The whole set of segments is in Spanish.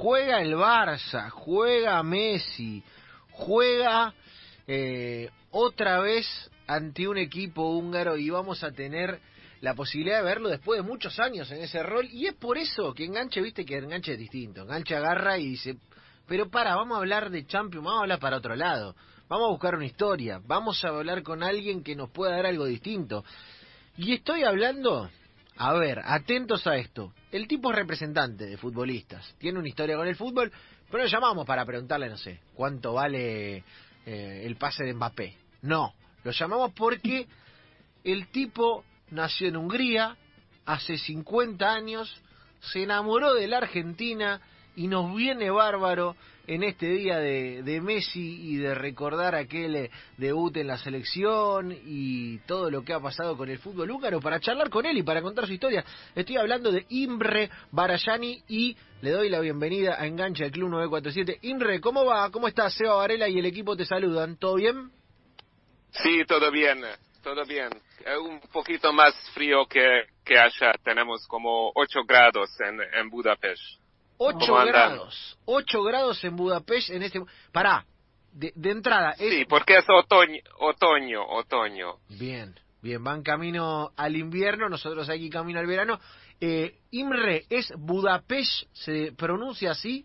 juega el Barça, juega Messi, juega eh, otra vez ante un equipo húngaro y vamos a tener la posibilidad de verlo después de muchos años en ese rol. Y es por eso que enganche, viste que enganche es distinto, enganche agarra y dice, pero para, vamos a hablar de Champions, vamos a hablar para otro lado, vamos a buscar una historia, vamos a hablar con alguien que nos pueda dar algo distinto. Y estoy hablando, a ver, atentos a esto, el tipo es representante de futbolistas, tiene una historia con el fútbol, pero lo llamamos para preguntarle, no sé, cuánto vale eh, el pase de Mbappé. No, lo llamamos porque el tipo nació en Hungría hace 50 años, se enamoró de la Argentina y nos viene bárbaro en este día de, Messi y de recordar aquel eh, debut en la selección y todo lo que ha pasado con el fútbol húngaro para charlar con él y para contar su historia. Estoy hablando de Imre Barayani y le doy la bienvenida a Engancha del Club 947. Imre, ¿cómo va? ¿Cómo estás? Seba Varela y el equipo te saludan. ¿Todo bien? Sí, todo bien, todo bien. Un poquito más frío que, que allá. Tenemos como 8 grados en Budapest. 8 grados. 8 grados en Budapest en este... Pará, de, de entrada... Es... Sí, porque es otoño, otoño, otoño. Bien, bien, van camino al invierno, nosotros aquí camino al verano. Eh, Imre, ¿es Budapest? ¿Se pronuncia así?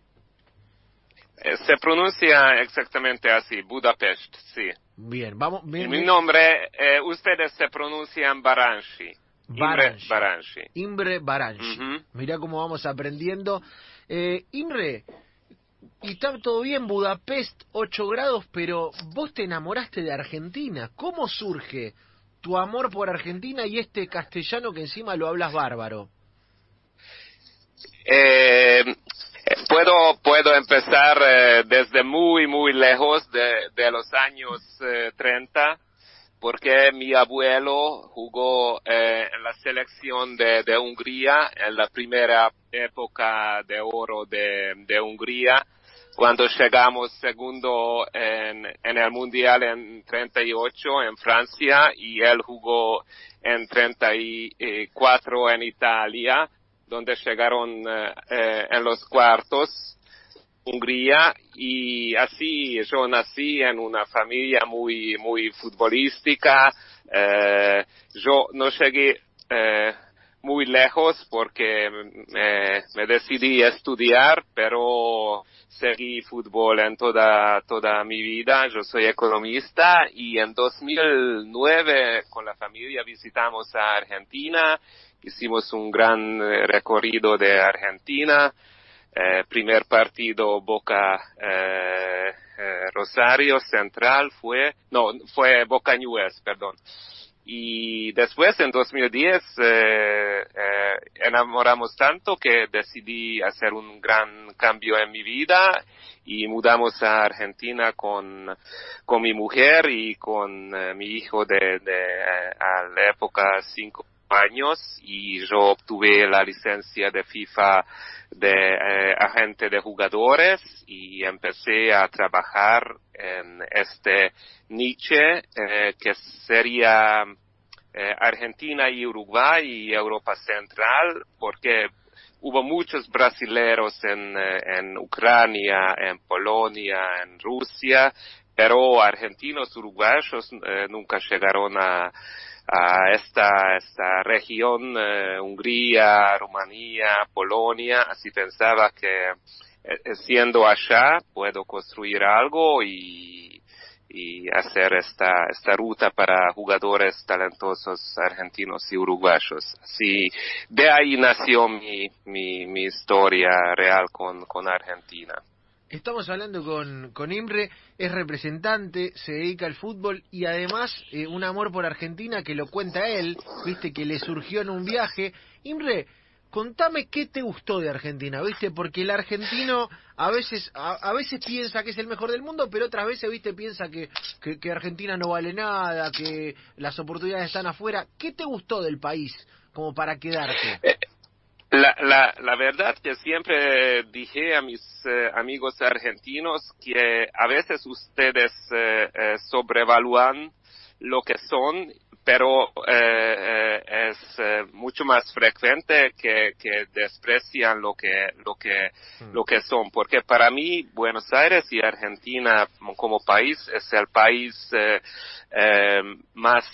Eh, se pronuncia exactamente así, Budapest, sí. Bien, vamos. Bien, Mi nombre, eh, ustedes se pronuncian. Baranchi. Imre Baranchi. Imre Baranchi. Uh -huh. Mirá cómo vamos aprendiendo. Eh, Imre, y está todo bien, Budapest, 8 grados, pero vos te enamoraste de Argentina. ¿Cómo surge tu amor por Argentina y este castellano que encima lo hablas bárbaro? Eh, puedo, puedo empezar eh, desde muy, muy lejos de, los años eh, 30, porque mi abuelo jugó eh, en la selección de, Hungría en la primera época de oro de, Hungría, cuando llegamos segundo en, el Mundial en 38 en Francia y él jugó en 34 en Italia donde llegaron eh, en los cuartos Hungría y así yo nací en una familia muy muy futbolística. Eh, yo no llegué eh, muy lejos porque me, me, decidí estudiar pero seguí fútbol en toda toda mi vida. Yo soy economista y en 2009 con la familia visitamos a Argentina. Hicimos un gran recorrido de Argentina. Eh, primer partido Boca eh, eh, Rosario Central fue, no, fue Boca Newell's, perdón. Y después, en 2010, enamoramos tanto que decidí hacer un gran cambio en mi vida y mudamos a Argentina con, con mi mujer y con mi hijo de, de a la época cinco años y yo obtuve la licencia de FIFA de eh, agente de jugadores y empecé a trabajar en este niche eh, que sería eh, Argentina y Uruguay y Europa Central porque hubo muchos brasileros en, en Ucrania, en Polonia, en Rusia, pero argentinos, uruguayos nunca llegaron a a esta, esta región, eh, Hungría, Rumanía, Polonia, así pensaba que eh, siendo allá puedo construir algo y, y hacer esta, esta ruta para jugadores talentosos argentinos y uruguayos. Así, de ahí nació mi, mi, mi historia real con, con Argentina. Estamos hablando con, con Imre, es representante, se dedica al fútbol y además eh, un amor por Argentina que lo cuenta él, viste que le surgió en un viaje. Imre, contame qué te gustó de Argentina, viste, porque el argentino a veces a, a, veces piensa que es el mejor del mundo, pero otras veces, viste, piensa que, que, que Argentina no vale nada, que las oportunidades están afuera. ¿Qué te gustó del país como para quedarte? La, la, la, verdad que siempre dije a mis eh, amigos argentinos que a veces ustedes eh, eh, sobrevalúan lo que son, pero eh, eh, es eh, mucho más frecuente que, que, desprecian lo que lo que mm. lo que son porque para mí Buenos Aires y Argentina como país es el país más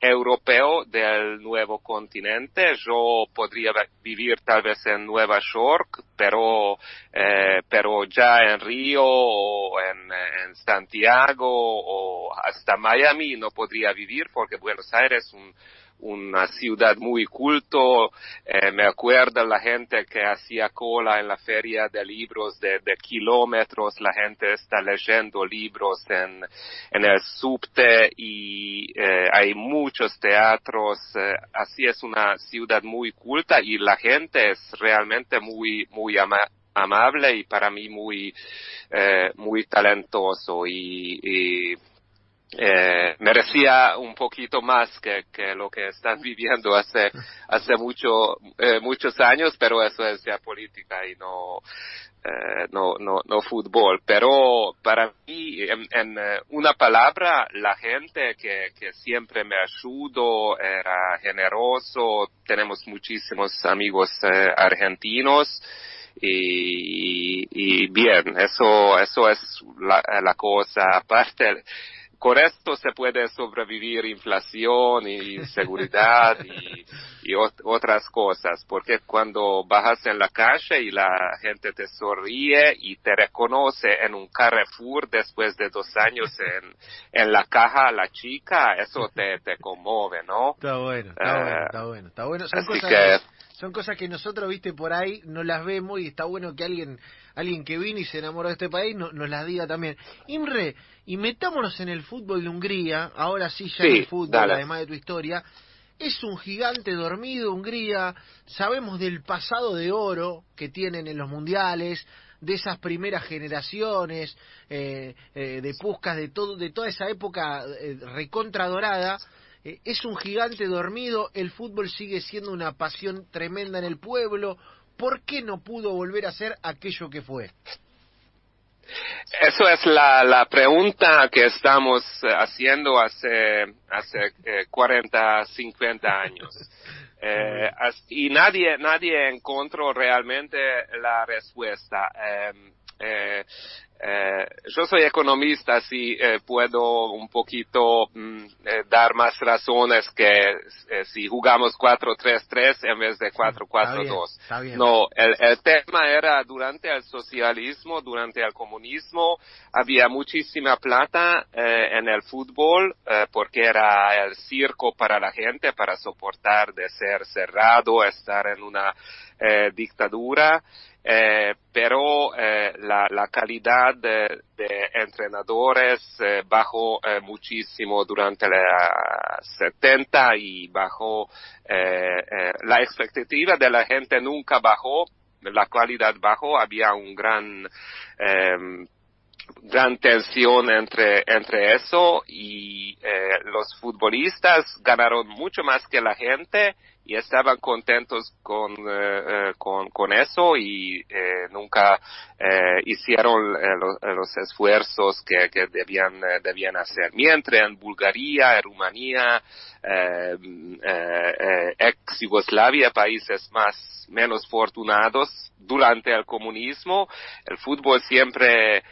europeo del nuevo continente yo podría vivir tal vez en Nueva York pero pero ya en Río o en, en Santiago o hasta Miami no podría vivir porque Buenos Aires es un, una ciudad muy culto. Eh, me acuerdo la gente que hacía cola en la feria de libros de, kilómetros. La gente está leyendo libros en, el subte y eh, hay muchos teatros. Eh, así es una ciudad muy culta y la gente es realmente muy, muy amable y para mí muy, muy talentoso y eh, merecía un poquito más que, lo que están viviendo hace hace mucho eh, muchos años pero eso es ya política y no eh, no no no fútbol. Pero para mí en, eh, una palabra la gente que, que siempre me ayudó era generoso. Tenemos muchísimos amigos eh, argentinos y, y, bien eso eso es la cosa. Aparte con esto se puede sobrevivir inflación y seguridad y, otras cosas, porque cuando bajas en la calle y la gente te sonríe y te reconoce en un Carrefour después de dos años en, en la caja la chica, eso te, te conmueve, ¿no? Está bueno, está bueno, eh, está bueno, está bueno. Son cosas que, son cosas que nosotros, viste, por ahí no las vemos y está bueno que alguien alguien que vino y se enamoró de este país no, nos las diga también. Imre, y metámonos en el fútbol de Hungría, ahora sí ya en el fútbol, además de tu historia. Es un gigante dormido Hungría, sabemos del pasado de oro que tienen en los mundiales, de esas primeras generaciones, eh, eh, de Puscas, de, todo, de toda esa época eh, recontra dorada. es un gigante dormido, el fútbol sigue siendo una pasión tremenda en el pueblo. ¿Por qué no pudo volver a ser aquello que fue? Eso es la, la pregunta que estamos eh, haciendo hace, hace 40, eh, 50 años. Eh, y nadie, nadie encontró realmente la respuesta. Eh, eh, eh, yo soy economista, así eh, puedo un poquito mm, eh, dar más razones que si jugamos 4-3-3 en vez de 4-4-2. No, el, el, tema era durante el socialismo, durante el comunismo, había muchísima plata en el fútbol porque era el circo para la gente, para soportar de ser cerrado, estar en una dictadura. Eh, pero eh, la, la, calidad de, entrenadores eh, bajó eh, muchísimo durante los 70 y bajó la expectativa de la gente nunca bajó, la calidad bajó, había un gran gran tensión entre, entre eso y los futbolistas ganaron mucho más que la gente y estaban contentos con, eh, eh con, eso y eh, nunca eh, hicieron los, los, esfuerzos que, que debían, debían hacer. Mientras en Bulgaria, en Rumanía, ex Yugoslavia, países más, menos fortunados, durante el comunismo, el fútbol siempre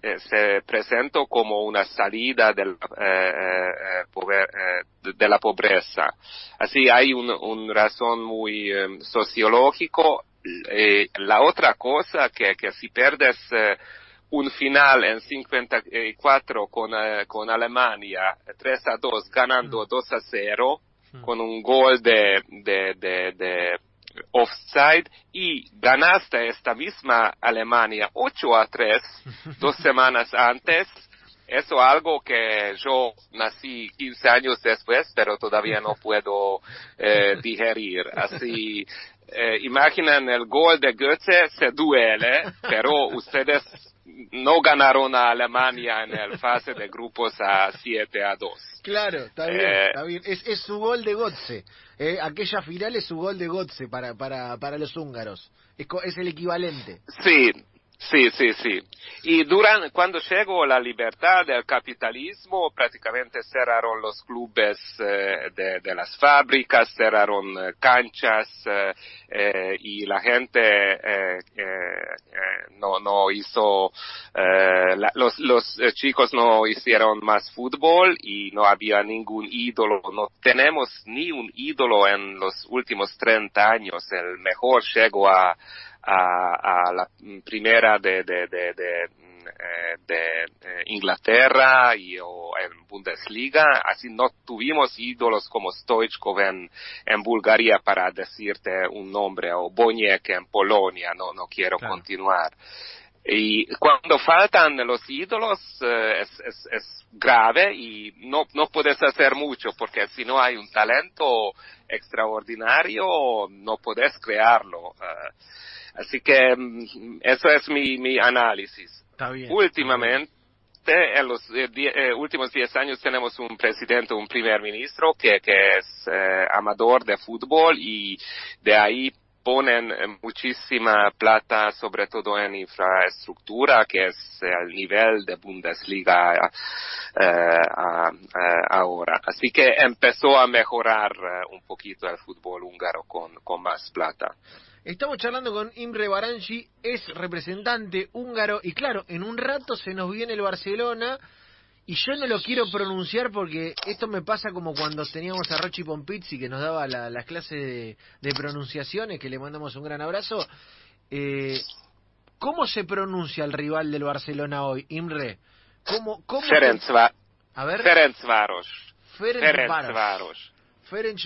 se presentó como una salida del, eh, eh, de la pobreza. Así hay una un razón muy sociológico. la otra cosa que, que si pierdes un final en 54 con, con Alemania 3 a 2 ganando 2 mm. a 0 mm. con un gol de, de, de offside y ganaste esta misma Alemania 8 a 3 dos semanas antes. Eso algo que yo nací 15 años después, pero todavía no puedo eh, digerir. Así, eh, imaginen el gol de Goethe se duele, pero ustedes no ganaron a Alemania en el fase de grupos a 7 a 2. Claro, está bien, eh, está bien. Es, es, su gol de Gotze. Eh, aquella final es su gol de Gotze para, para, para los húngaros. Es, es el equivalente. Sí, sí, sí, sí. y durante, cuando llegó la libertad del capitalismo, prácticamente cerraron los clubes eh, de, de, las fábricas, cerraron eh, canchas eh, y la gente no, no hizo, la, los, los chicos no hicieron más fútbol y no había ningún ídolo, no tenemos ni un ídolo en los últimos 30 años. El mejor llegó a, a, a la primera de, de, de, de eh, de eh, Inglaterra y o en Bundesliga, así no tuvimos ídolos como Stoichkov en, en Bulgaria para decirte un nombre o Boniek en Polonia, no, no quiero continuar. Y cuando faltan los ídolos eh, es, es, es, grave y no, no puedes hacer mucho porque si no hay un talento extraordinario no puedes crearlo. Así que mm, eso es mi, mi análisis. Últimamente, en los eh, eh, últimos 10 años tenemos un presidente, un primer ministro que, que es eh, amador de fútbol y de ahí ponen muchísima plata, sobre todo en infraestructura, que es el nivel de Bundesliga ahora. Así que empezó a mejorar un poquito el fútbol húngaro con, con más plata. Estamos charlando con Imre Baranchi, es representante húngaro y claro, en un rato se nos viene el Barcelona y yo no lo quiero pronunciar porque esto me pasa como cuando teníamos a Rochi Pompizzi que nos daba las clases de, pronunciaciones, que le mandamos un gran abrazo. Eh, ¿Cómo se pronuncia el rival del Barcelona hoy, Imre? ¿Cómo, cómo A ver. Ferencváros. Ferencváros. Ferenc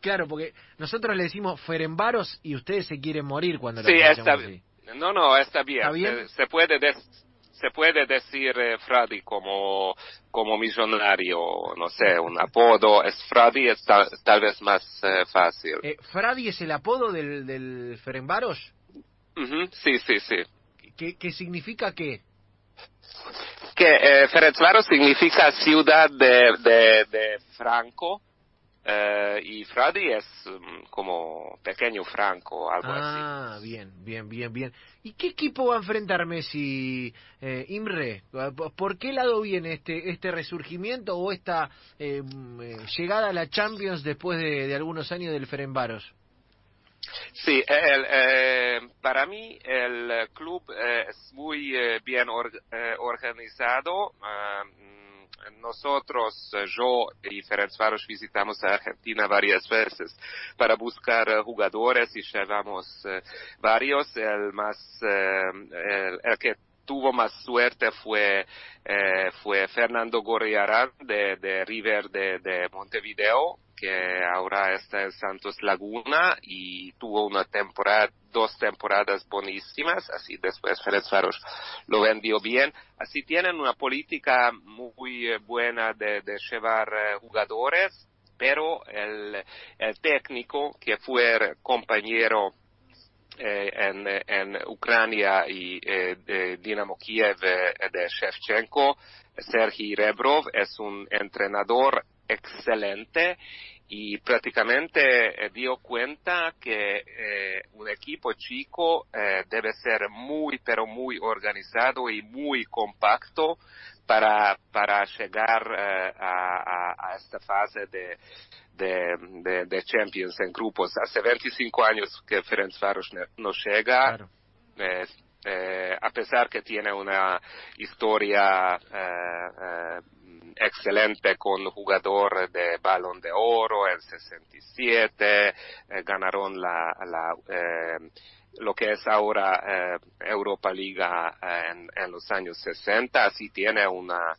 claro, porque nosotros le decimos Ferenbaros y ustedes se quieren morir cuando sí, está, No, no, está bien. Se, puede se puede decir eh, Fradi como, como millonario, no sé, un apodo. Es Fradi es tal, vez más eh, fácil. Eh, ¿Fradi es el apodo del, del Ferenbaros? Sí, sí, sí. ¿Qué, ¿Qué significa qué? Que eh, significa ciudad de, de, Franco eh, y Fradi es mm, como pequeño Franco, algo así. Ah, bien, bien, bien, bien. ¿Y qué equipo va a enfrentar Messi, eh, Imre? ¿Por qué lado viene este este resurgimiento o esta eh, mm, eh, llegada a la Champions después de, de algunos años del Ferenbaros? Sí, el, eh, para mí el club eh, es muy eh, bien organizado. Ah, mm, nosotros, yo y Ferencváros visitamos a Argentina varias veces para buscar jugadores y llevamos varios. El más, el, el, que tuvo más suerte fue fue Fernando Gorriarán de, de River de, de Montevideo que ahora está en Santos Laguna y tuvo una temporada, dos temporadas buenísimas, así después Férez Faros lo vendió bien. Así tienen una política muy eh, buena de, de llevar eh, jugadores, pero el, el técnico que fue compañero eh, en, en, Ucrania y eh, Dinamo Kiev de Shevchenko, Sergei Rebrov, es un entrenador excelente y prácticamente eh, dio cuenta que eh, un equipo chico eh, debe ser muy pero muy organizado y muy compacto para, para llegar a, a, esta fase de, de, de, Champions en grupos. Hace 25 años que Ferencváros no llega. a pesar que tiene una historia excelente con jugador de balón de oro en 67, eh, ganaron la, la eh, lo que es ahora eh, Europa Liga en, en, los años 60, así tiene una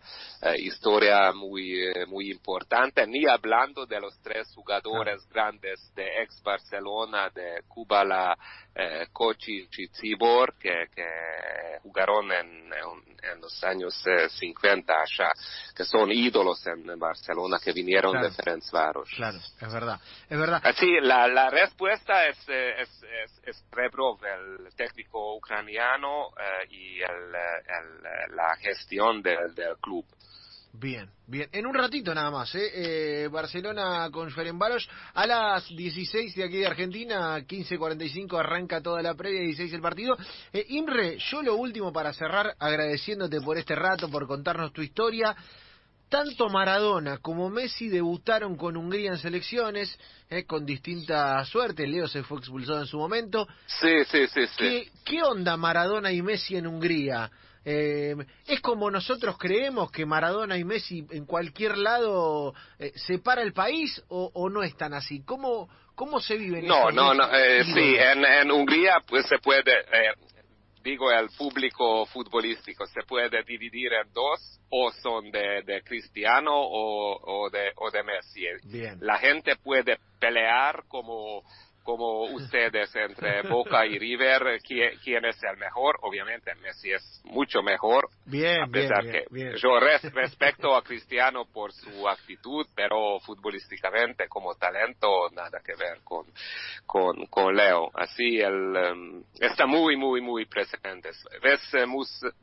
historia muy, muy importante, ni hablando de los tres jugadores grandes de ex Barcelona, de Cuba, la eh, Kochi y Cibor, que, que jugaron en, en, los años 50 eh, allá, que son ídolos en Barcelona, que vinieron de Ferencváros. Claro, es verdad, es verdad. Así, la, la respuesta es, eh, es, es, es Rebrov, el técnico ucraniano, eh, y el, el, la gestión del, del club. Bien, bien. En un ratito nada más, ¿eh? eh Barcelona con Ferenbaros a las 16 de aquí de Argentina, 15.45 arranca toda la previa, 16 el partido. Eh, Imre, yo lo último para cerrar, agradeciéndote por este rato, por contarnos tu historia. Tanto Maradona como Messi debutaron con Hungría en selecciones, eh, con distinta suerte. Leo se fue expulsado en su momento. Sí, sí, sí, sí. ¿Qué, qué onda Maradona y Messi en Hungría? Eh, ¿Es como nosotros creemos que Maradona y Messi en cualquier lado eh, separa el país o, o, no es tan así? ¿Cómo, cómo se vive en No, no, no, eh, sí, en, en, Hungría pues se puede, eh, digo, el público futbolístico se puede dividir en dos, o son de, de Cristiano o, o, de, o de Messi. Bien. La gente puede pelear como como ustedes entre Boca y River, ¿quién, es el mejor? Obviamente Messi es mucho mejor. Bien, a pesar bien, que yo respeto a Cristiano por su actitud, pero futbolísticamente como talento nada que ver con, con, con Leo. Así él em, está muy, muy, muy presente. Ves eh,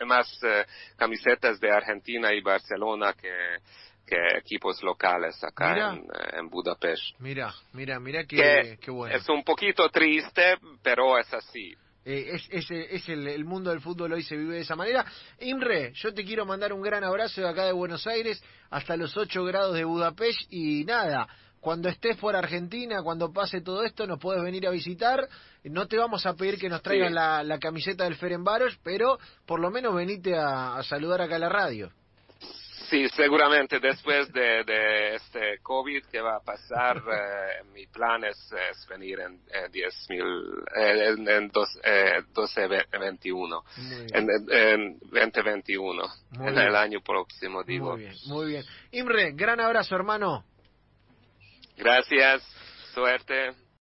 más eh, camisetas de Argentina y Barcelona que que equipos locales acá eh, en, Budapest. Mira, mira, mira qué, bueno. Es un poquito triste, pero es así. Eh, es, es, el, mundo del fútbol hoy se vive de esa manera. Imre, yo te quiero mandar un gran abrazo de acá de Buenos Aires hasta los 8 grados de Budapest y nada, cuando estés por Argentina, cuando pase todo esto, nos puedes venir a visitar. No te vamos a pedir que nos traigan la, camiseta del Ferenbaros, pero por lo menos venite a saludar acá a la radio. Sí, seguramente después de, de, este COVID que va a pasar, eh, mi plan es, venir en, en 10 mil, eh, en, en dos, eh, 1221, en, en 2021, en el año próximo, digo. Muy bien, muy bien. Imre, gran abrazo, hermano. Gracias, suerte.